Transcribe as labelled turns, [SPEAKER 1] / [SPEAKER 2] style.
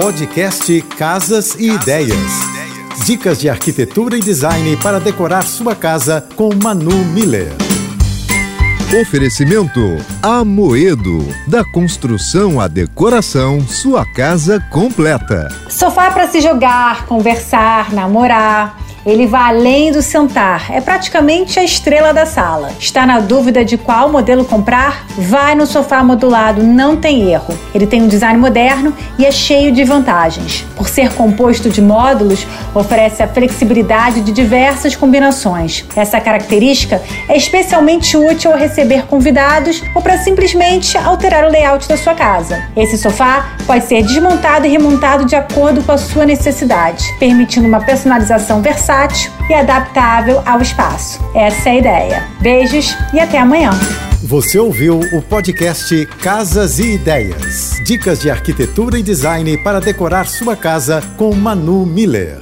[SPEAKER 1] Podcast Casas e Ideias. Dicas de arquitetura e design para decorar sua casa com Manu Miller.
[SPEAKER 2] Oferecimento Amoedo. Da construção à decoração, sua casa completa.
[SPEAKER 3] Sofá para se jogar, conversar, namorar. Ele vai além do sentar, é praticamente a estrela da sala. Está na dúvida de qual modelo comprar? Vai no sofá modulado, não tem erro. Ele tem um design moderno e é cheio de vantagens. Por ser composto de módulos, oferece a flexibilidade de diversas combinações. Essa característica é especialmente útil ao receber convidados ou para simplesmente alterar o layout da sua casa. Esse sofá pode ser desmontado e remontado de acordo com a sua necessidade, permitindo uma personalização versátil versátil e adaptável ao espaço. Essa é a ideia. Beijos e até amanhã.
[SPEAKER 1] Você ouviu o podcast Casas e Ideias. Dicas de arquitetura e design para decorar sua casa com Manu Miller.